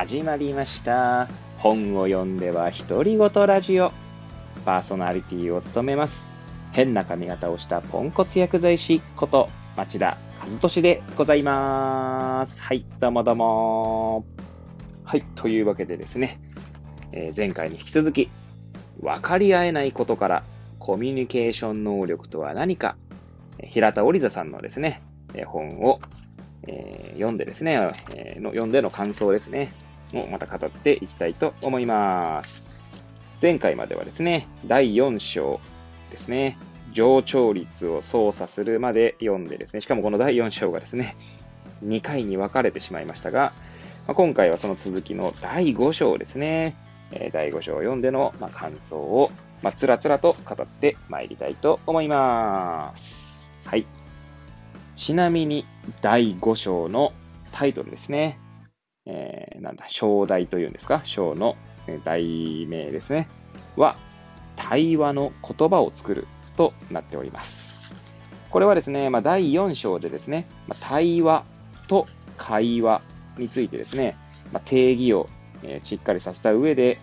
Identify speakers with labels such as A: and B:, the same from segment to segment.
A: 始まりました。本を読んでは独り言ラジオ。パーソナリティを務めます。変な髪型をしたポンコツ薬剤師こと町田和俊でございます。はい、どうもどうも。はい、というわけでですね、えー前回に引き続き、分かり合えないことからコミュニケーション能力とは何か、平田織座さんのですね、え本を、えー読んでですね、えーの読んでの感想ですね、をまた語っていきたいと思います。前回まではですね、第4章ですね、上調率を操作するまで読んでですね、しかもこの第4章がですね、2回に分かれてしまいましたが、まあ今回はその続きの第5章ですね、えー第5章を読んでの、まあ、感想を、まあ、つらつらと語ってまいりたいと思います。はい。ちなみに、第5章のタイトルですね。えーなんだ、章題というんですか？章のえ題名ですね。は、対話の言葉を作るとなっております。これはですね、まあ、第4章でですね、まあ、対話と会話についてですね、まあ、定義を、えーしっかりさせた上で、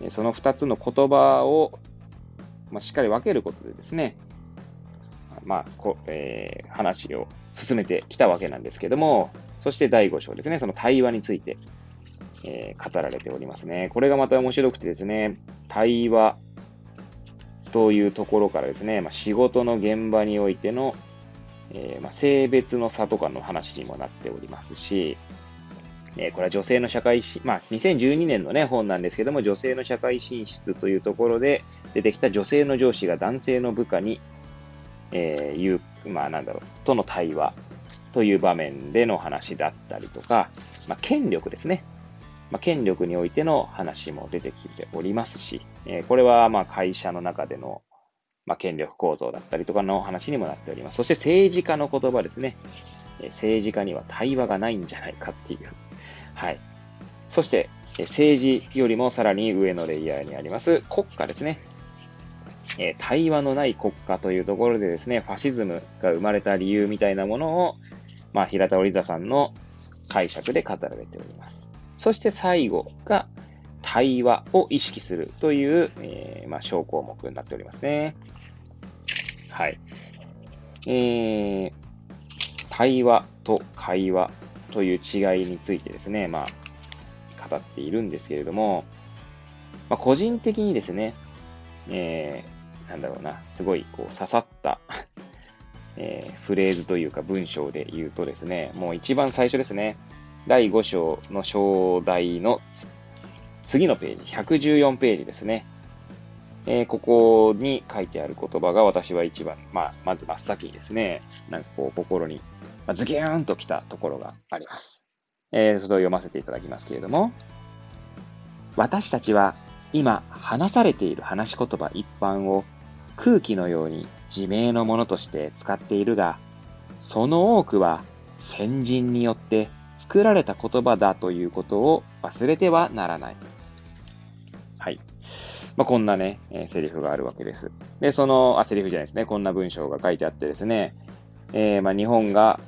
A: えその2つの言葉を、まあ、しっかり分けることでですね、まあこえー話を進めてきたわけなんですけども、そして第5章ですね、その対話について、えー語られておりますね。これがまた面白くてですね、対話というところからですね、まあ、仕事の現場においての、えーまあ、性別の差とかの話にもなっておりますし、えーこれは女性の社会し、まあ、2012年のね、本なんですけども、女性の社会進出というところで出てきた女性の上司が男性の部下に、えーいう、まあ、なんだろう、との対話という場面での話だったりとか、まあ、権力ですね。まあ、権力においての話も出てきておりますし、えーこれはまあ会社の中での、まあ、権力構造だったりとかの話にもなっております。そして政治家の言葉ですね。えー政治家には対話がないんじゃないかっていう。はい。そして、えー政治よりもさらに上のレイヤーにあります国家ですね。え対話のない国家というところでですね、ファシズムが生まれた理由みたいなものを、まあ、平田織座さんの解釈で語られております。そして最後が対話を意識するという、えーまあ、小項目になっておりますね。はい。えー、対話と会話という違いについてですね、まあ、語っているんですけれども、まあ、個人的にですね、えー、なんだろうな、すごいこう刺さった、えーフレーズというか文章で言うとですね、もう一番最初ですね、第5章の章題の次のページ、114ページですね。えーここに書いてある言葉が私は一番、まあ、まず真っ先にですね、なんかこう心に、ま、ズキューンときたところがあります。えーそれを読ませていただきますけれども、私たちは今話されている話し言葉一般を空気のように自明のものとして使っているが、その多くは先人によって作られた言葉だということを忘れてはならない。はい。まあ、こんなね、えーセリフがあるわけです。で、その、あ、セリフじゃないですね。こんな文章が書いてあってですね、えーまあ、日本が、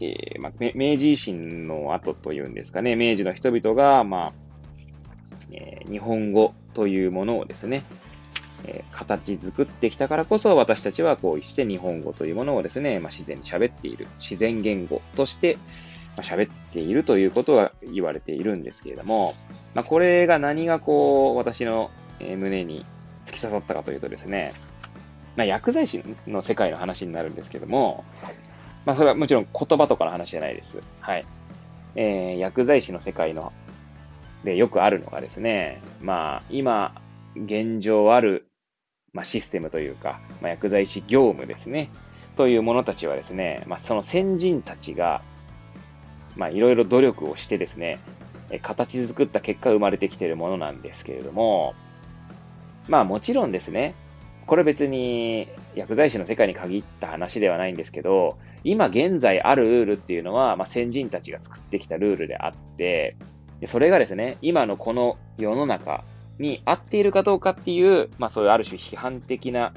A: えーまあ、明治維新の後というんですかね、明治の人々が、まあ、え日本語というものをですね、え形作ってきたからこそ私たちはこうして日本語というものをですね、まあ、自然に喋っている、自然言語として喋っているということが言われているんですけれども、まあ、これが何がこう私の胸に突き刺さったかというとですね、まあ、薬剤師の世界の話になるんですけども、まあ、それはもちろん言葉とかの話じゃないです。はい。えー薬剤師の世界のでよくあるのがですね、まあ、今、現状ある、まあ、システムというか、まあ、薬剤師業務ですね、というものたちはですね、まあ、その先人たちが、まあ、いろいろ努力をしてですね、形作った結果生まれてきているものなんですけれども、まあもちろんですね、これ別に薬剤師の世界に限った話ではないんですけど、今現在あるルールっていうのは、まあ、先人たちが作ってきたルールであって、それがですね、今のこの世の中に合っているかどうかっていう、まあそういうある種批判的な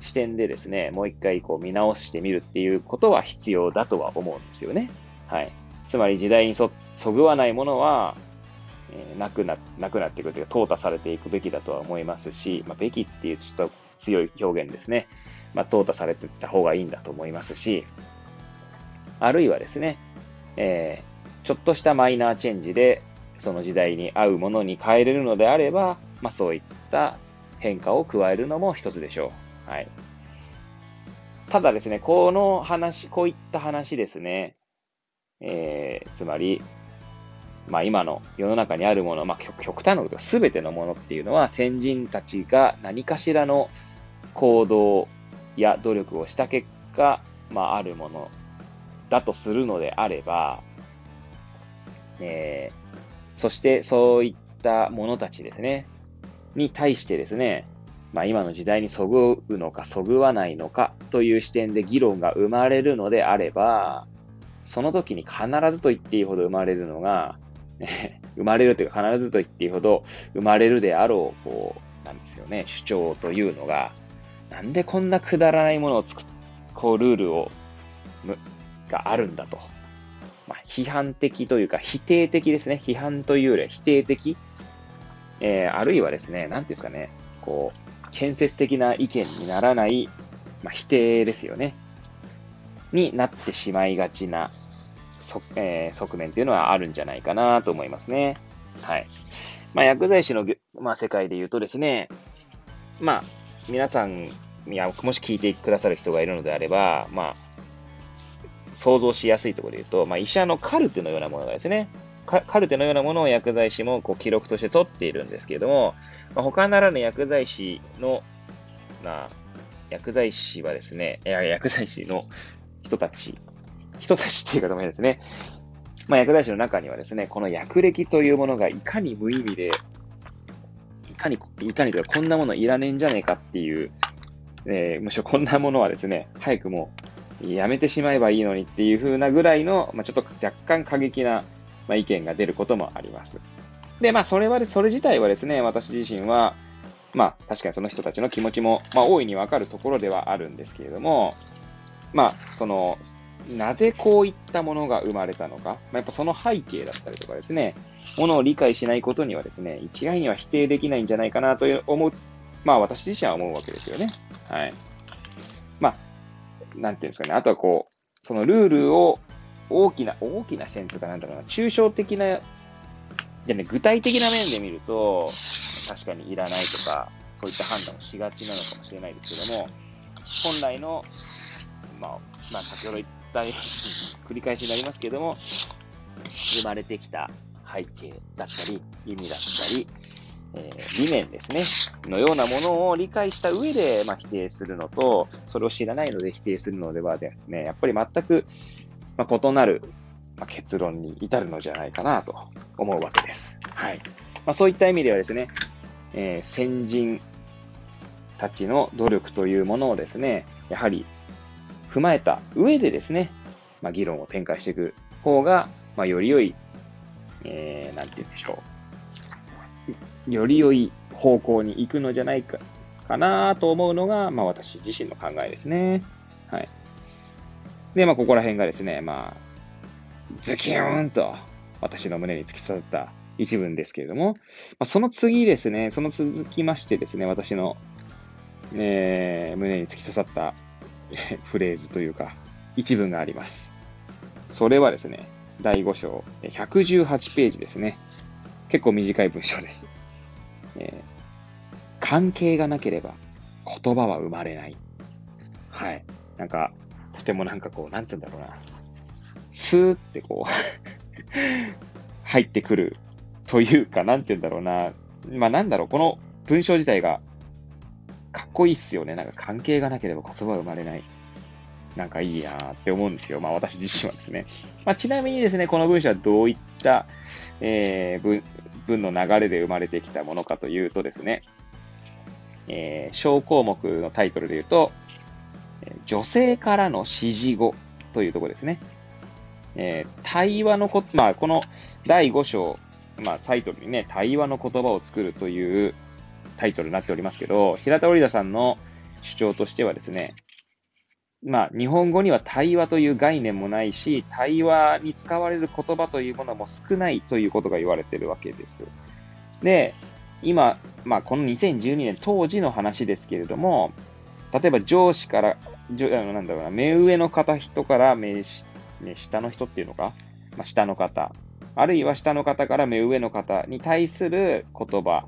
A: 視点でですね、もう一回こう見直してみるっていうことは必要だとは思うんですよね。はい。つまり時代にそそぐわないものは、えーなくな、なくなっていくというか、淘汰されていくべきだとは思いますし、まあ、べきっていうちょっと強い表現ですね。まあ、淘汰されていった方がいいんだと思いますし、あるいはですね、えーちょっとしたマイナーチェンジで、その時代に合うものに変えれるのであれば、まあ、そういった変化を加えるのも一つでしょう。はい。ただですね、この話、こういった話ですね、えー、つまり、まあ今の世の中にあるもの、まあ極端なこと、すべてのものっていうのは先人たちが何かしらの行動や努力をした結果、まああるものだとするのであれば、えー、そしてそういったものたちですね、に対してですね、まあ今の時代にそぐうのかそぐわないのかという視点で議論が生まれるのであれば、その時に必ずと言っていいほど生まれるのが、ね 生まれるというか必ずと言っていいほど生まれるであろう、こう、なんですよね、主張というのが、なんでこんなくだらないものを作っ、こう、ルールを、があるんだと。まあ、批判的というか、否定的ですね。批判というよりは否定的。えー、あるいはですね、なんていうんですかね、こう、建設的な意見にならない、まあ、否定ですよね。になってしまいがちな、そえー側面っていうのはあるんじゃないかなと思いますね。はい。まあ、薬剤師の、まあ、世界で言うとですね、まあ、皆さん、いや、もし聞いてくださる人がいるのであれば、まあ、想像しやすいところで言うと、まあ、医者のカルテのようなものがですね、カルテのようなものを薬剤師もこう記録として取っているんですけれども、まあ、他ならぬ薬剤師の、まあ、薬剤師はですね、いや薬剤師の人たち、人たちっていう方もいいですね。まあ、薬剤師の中にはですね、この薬歴というものがいかに無意味で、いかに、いかにというか、こんなものいらねえんじゃねえかっていう、えーむしろこんなものはですね、早くもうやめてしまえばいいのにっていう風なぐらいの、まあ、ちょっと若干過激な、まあ、意見が出ることもあります。で、まあ、それは、それ自体はですね、私自身は、まあ、確かにその人たちの気持ちも、まあ、大いにわかるところではあるんですけれども、まあ、その、なぜこういったものが生まれたのか、まあ、やっぱその背景だったりとかですね、ものを理解しないことにはですね、一概には否定できないんじゃないかなという思う、まあ私自身は思うわけですよね。はい。なんていうんですかね、あとはこう、そのルールを大きな、大きな視点とかなんだろうな、抽象的な、じゃね、具体的な面で見ると、確かにいらないとか、そういった判断をしがちなのかもしれないですけども、本来の、まあ、まあ、先ほど言った、繰り返しになりますけども、生まれてきた背景だったり、意味だったり、えー理念ですね、のようなものを理解した上で、まあ、否定するのと、それを知らないので否定するのではですね、やっぱり全く、まあ、異なる、まあ、結論に至るのじゃないかなと思うわけです。はい。まあ、そういった意味ではですね、えー先人たちの努力というものをですね、やはり踏まえた上でですね、まあ、議論を展開していく方が、まあ、より良い、えー、なんて言うんでしょう。より良い方向に行くのじゃないか、かなと思うのが、まあ、私自身の考えですね。はい。で、まあ、ここら辺がですね、まあ、ズキューンと私の胸に突き刺さった一文ですけれども、まあ、その次ですね、その続きましてですね、私の、えー胸に突き刺さった フレーズというか、一文があります。それはですね、第5章、118ページですね。結構短い文章です。えー関係がなければ言葉は生まれない。はい。なんか、とてもなんかこう、なんつうんだろうな。スーってこう、入ってくるというか、なんて言うんだろうな。まあなんだろう、この文章自体がかっこいいっすよね。なんか関係がなければ言葉は生まれない。なんかいいなーって思うんですよ。まあ私自身はですね。まあちなみにですね、この文章はどういった、えー文の流れで生まれてきたものかというとですね、えー小項目のタイトルで言うと、女性からの指示語というところですね。えー対話のこ、まあこの第5章、まあタイトルにね、対話の言葉を作るというタイトルになっておりますけど、平田織田さんの主張としてはですね、まあ、日本語には対話という概念もないし、対話に使われる言葉というものも少ないということが言われているわけです。で、今、まあ、この2012年当時の話ですけれども、例えば上司から、上なんだろうな、目上の方人から目下の人っていうのか、まあ、下の方、あるいは下の方から目上の方に対する言葉、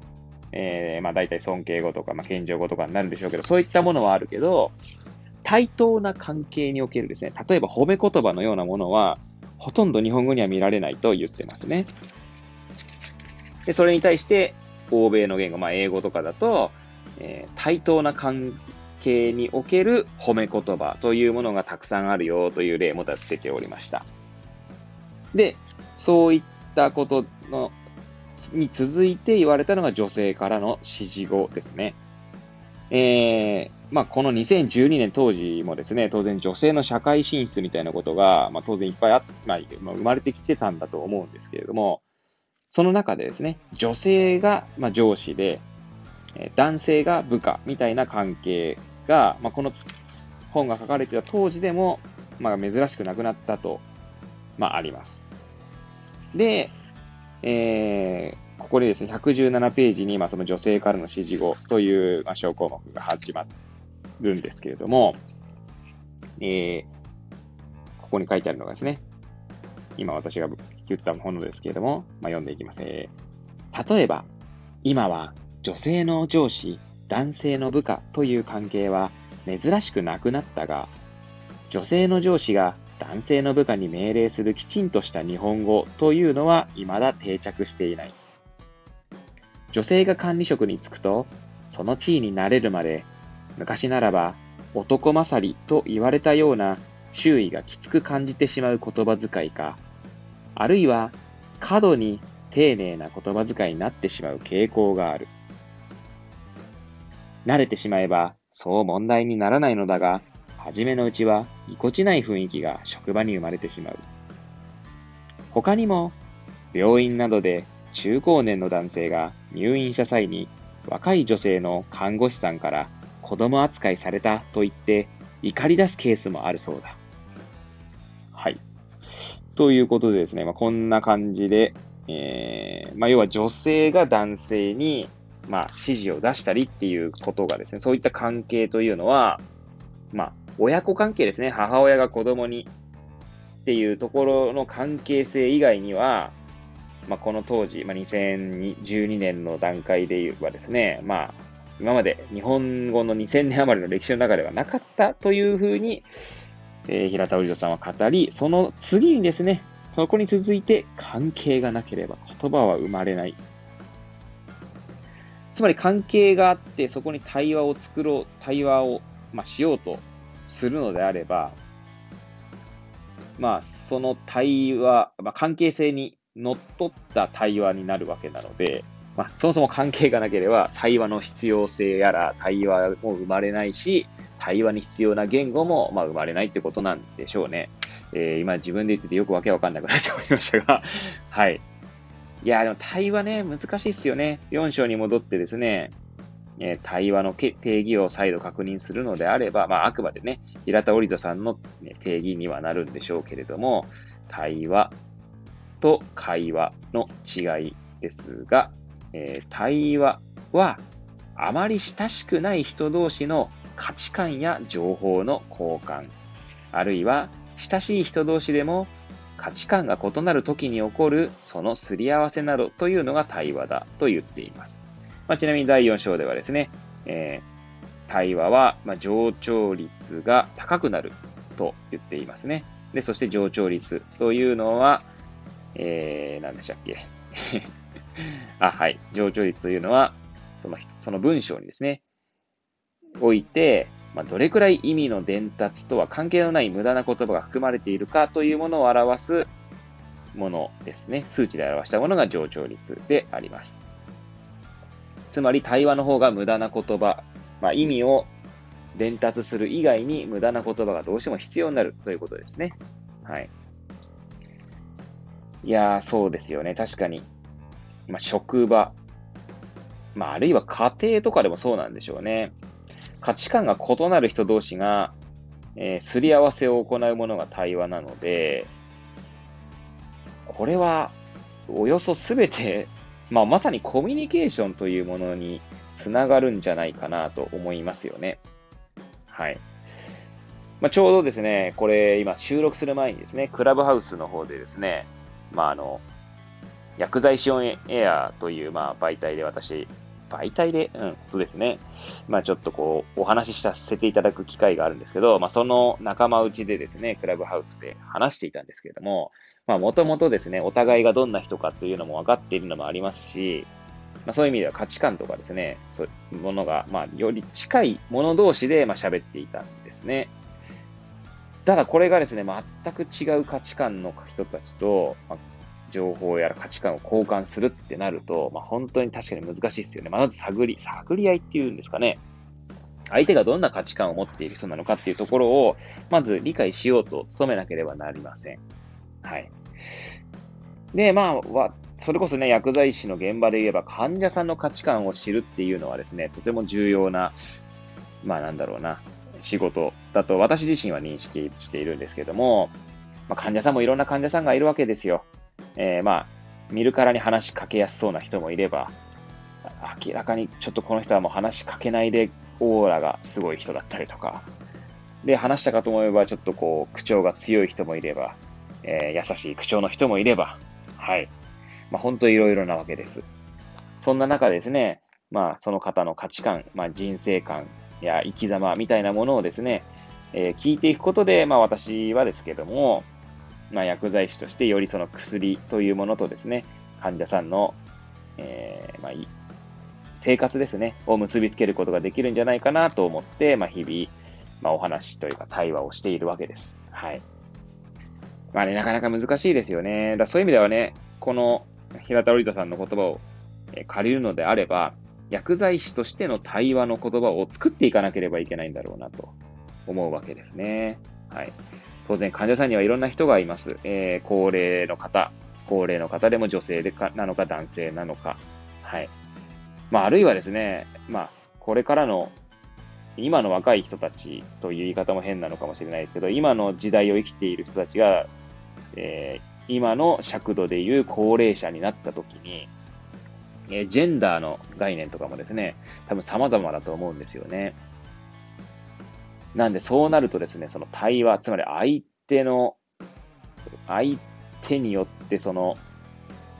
A: えー、まあ大体尊敬語とか、まあ、謙譲語とかになるんでしょうけど、そういったものはあるけど、対等な関係におけるですね、例えば褒め言葉のようなものは、ほとんど日本語には見られないと言ってますね。で、それに対して、欧米の言語、まあ英語とかだと、えー、対等な関係における褒め言葉というものがたくさんあるよという例も出ておりました。で、そういったことのに続いて言われたのが女性からの指示語ですね。えー、まあ、この2012年当時もですね、当然女性の社会進出みたいなことが、まあ、当然いっぱいあって、まあ、生まれてきてたんだと思うんですけれども、その中でですね、女性が、まあ、上司で、男性が部下みたいな関係が、まあ、この本が書かれてた当時でも、まあ、珍しくなくなったと、まあ、あります。で、えー、ここでですね、117ページに、まあ、その女性からの指示語という、まあ、小項目が始まっるんですけれども、えー、ここに書いてあるのがですね、今私が言ったものですけれども、まあ、読んでいきます。えー、例えば、今は女性の上司、男性の部下という関係は珍しくなくなったが、女性の上司が男性の部下に命令するきちんとした日本語というのは未だ定着していない。女性が管理職に就くと、その地位になれるまで、昔ならば男勝りと言われたような周囲がきつく感じてしまう言葉遣いか、あるいは過度に丁寧な言葉遣いになってしまう傾向がある。慣れてしまえばそう問題にならないのだが、初めのうちはぎこちない雰囲気が職場に生まれてしまう。他にも、病院などで中高年の男性が入院した際に若い女性の看護師さんから子供扱いされたと言って怒り出すケースもあるそうだ。はい。ということでですね、まあ、こんな感じで、えー、まあ、要は女性が男性に、まあ、指示を出したりっていうことがですね、そういった関係というのは、まあ、親子関係ですね。母親が子供にっていうところの関係性以外には、まあ、この当時、まあ、2012年の段階で言えばですね、まあ、今まで日本語の2000年余りの歴史の中ではなかったというふうに、えー、平田織戸さんは語り、その次にですね、そこに続いて関係がなければ言葉は生まれない。つまり関係があって、そこに対話を作ろう、対話を、まあ、しようとするのであれば、まあ、その対話、まあ、関係性にのっとった対話になるわけなので、まあ、そもそも関係がなければ対話の必要性やら対話も生まれないし、対話に必要な言語もまあ生まれないってことなんでしょうね。えー、今自分で言っててよくわけわかんなくなっておりましたが、はい。いや、でも対話ね、難しいっすよね。4章に戻ってですね、え対話の定義を再度確認するのであれば、まあ、あくまでね、平田織田さんの、ね、定義にはなるんでしょうけれども、対話と会話の違いですが、えー、対話はあまり親しくない人同士の価値観や情報の交換、あるいは親しい人同士でも価値観が異なる時に起こるそのすり合わせなどというのが対話だと言っています。まあ、ちなみに第4章ではですね、えー、対話は、ま、上長率が高くなると言っていますね。で、そして上長率というのは、えー、何でしたっけ？あ、はい。上長率というのは、その、その文章にですね、おいて、まあ、どれくらい意味の伝達とは関係のない無駄な言葉が含まれているかというものを表すものですね。数値で表したものが上長率であります。つまり対話の方が無駄な言葉、まあ、意味を伝達する以外に無駄な言葉がどうしても必要になるということですね。はい。いやー、そうですよね。確かに。まあ、職場。まあ、あるいは家庭とかでもそうなんでしょうね。価値観が異なる人同士が、えー、すり合わせを行うものが対話なので、これは、およそすべて、まあ、まさにコミュニケーションというものにつながるんじゃないかなと思いますよね。はい。まあ、ちょうどですね、これ今収録する前にですね、クラブハウスの方でですね、まあ、あの、薬剤師オンエアという、まあ、媒体で私、媒体で、うん、そうですね。まあちょっとこう、お話しさせていただく機会があるんですけど、まあその仲間内でですね、クラブハウスで話していたんですけれども、まあもともとですね、お互いがどんな人かっていうのも分かっているのもありますし、まあそういう意味では価値観とかですね、そういうものが、まあより近い者同士で、まあ喋っていたんですね。ただこれがですね、全く違う価値観の人たちと、まあ、情報やら価値観を交換するってなると、まあ、本当に確かに難しいですよね。まず探り、探り合いっていうんですかね。相手がどんな価値観を持っている人なのかっていうところを、まず理解しようと努めなければなりません。はい。で、まあ、それこそね、薬剤師の現場で言えば、患者さんの価値観を知るっていうのはですね、とても重要な、まあなんだろうな、仕事だと私自身は認識しているんですけども、まあ、患者さんもいろんな患者さんがいるわけですよ。えー、まあ、見るからに話しかけやすそうな人もいれば、明らかにちょっとこの人はもう話しかけないでオーラがすごい人だったりとか、で、話したかと思えばちょっとこう、口調が強い人もいれば、えー、優しい口調の人もいれば、はい。まあ、本当いろいろなわけです。そんな中ですね、まあ、その方の価値観、まあ、人生観や生き様みたいなものをですね、えー、聞いていくことで、まあ、私はですけども、まあ、薬剤師としてよりその薬というものとですね、患者さんの、えー、まあ、生活ですね、を結びつけることができるんじゃないかなと思って、まあ、日々、まあ、お話というか対話をしているわけです。はい。まあね、なかなか難しいですよね。だそういう意味ではね、この平田織田さんの言葉を借りるのであれば、薬剤師としての対話の言葉を作っていかなければいけないんだろうなと思うわけですね。はい。当然患者さんにはいろんな人がいます。えー、高齢の方、高齢の方でも女性でかなのか男性なのか。はい。まあ、あるいはですね、まあ、これからの今の若い人たちという言い方も変なのかもしれないですけど、今の時代を生きている人たちが、えー、今の尺度でいう高齢者になった時に、えー、ジェンダーの概念とかもですね、多分様々だと思うんですよね。なんでそうなるとですね、その対話、つまり相手の、相手によってその、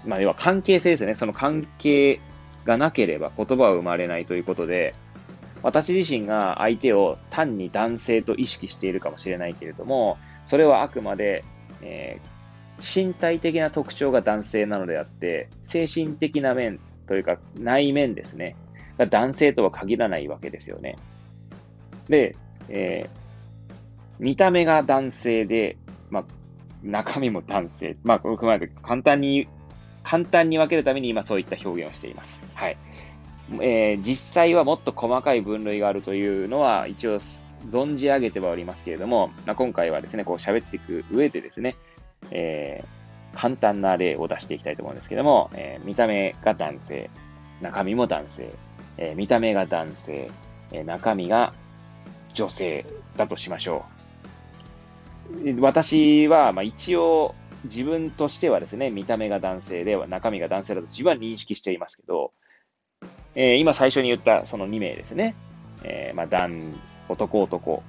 A: まあ要は関係性ですね。その関係がなければ言葉は生まれないということで、私自身が相手を単に男性と意識しているかもしれないけれども、それはあくまで、えー、身体的な特徴が男性なのであって、精神的な面というか内面ですね、が男性とは限らないわけですよね。で、えー、見た目が男性で、まあ、中身も男性。まあ、これまで簡単に、簡単に分けるために今そういった表現をしています。はい。えー、実際はもっと細かい分類があるというのは一応存じ上げてはおりますけれども、まあ、今回はですね、こう喋っていく上でですね、えー、簡単な例を出していきたいと思うんですけども、えー、見た目が男性、中身も男性、え、見た目が男性、え中身が女性だとしましょう。私は、まあ一応、自分としてはですね、見た目が男性で、中身が男性だと自分は認識していますけど、えー、今最初に言ったその2名ですね。えー、まあ、男、男、男、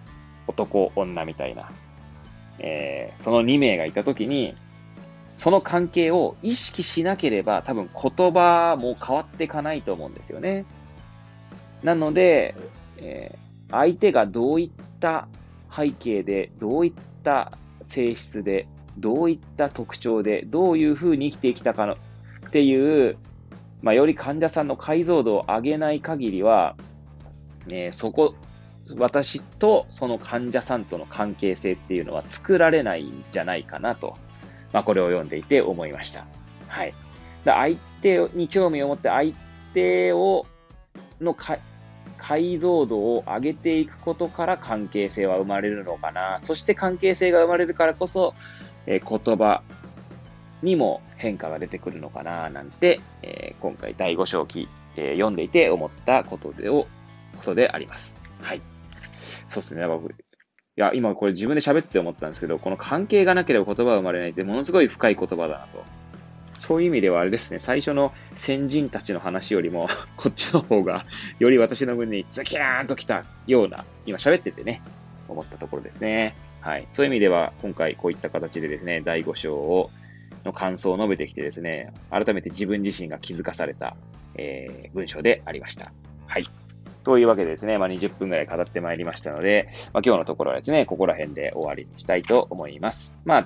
A: 男、女みたいな。えー、その2名がいたときに、その関係を意識しなければ多分言葉も変わっていかないと思うんですよね。なので、えー相手がどういった背景で、どういった性質で、どういった特徴で、どういうふうに生きてきたかのっていう、まあ、より患者さんの解像度を上げない限りは、ね、そこ、私とその患者さんとの関係性っていうのは作られないんじゃないかなと、まあ、これを読んでいて思いました。はい。相手に興味を持って相手を、のか解像度を上げていくことから関係性は生まれるのかな。そして関係性が生まれるからこそ、えー、言葉にも変化が出てくるのかな、なんて、えー、今回第5章記、えー、読んでいて思ったことでを、ことであります。はい。そうですね。僕、や、今これ自分で喋って思ったんですけど、この関係がなければ言葉は生まれないってものすごい深い言葉だなと。そういう意味ではあれですね、最初の先人たちの話よりも、こっちの方が、より私の胸にズキャーンと来たような、今喋っててね、思ったところですね。はい。そういう意味では、今回こういった形でですね、第5章を、の感想を述べてきてですね、改めて自分自身が気づかされた、えー、文章でありました。はい。というわけでですね、まあ、20分くらい語ってまいりましたので、まあ、今日のところはですね、ここら辺で終わりにしたいと思います。まあ、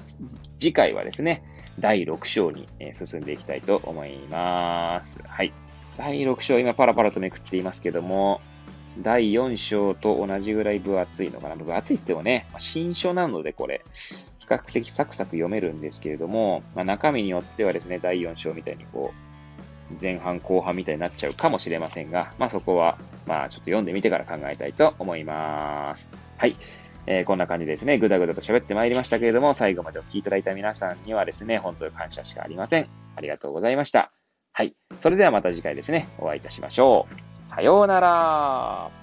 A: 次回はですね、第6章に進んでいきたいと思います。はい。第6章、今パラパラとめくっていますけども、第4章と同じぐらい分厚いのかな。分厚いって言ってもね、新書なのでこれ、比較的サクサク読めるんですけれども、まあ、中身によってはですね、第4章みたいにこう、前半後半みたいになっちゃうかもしれませんが、まあそこは、まあちょっと読んでみてから考えたいと思います。はい。えー、こんな感じですね、ぐだぐだと喋ってまいりましたけれども、最後までお聴きいただいた皆さんにはですね、本当に感謝しかありません。ありがとうございました。はい。それではまた次回ですね、お会いいたしましょう。さようなら。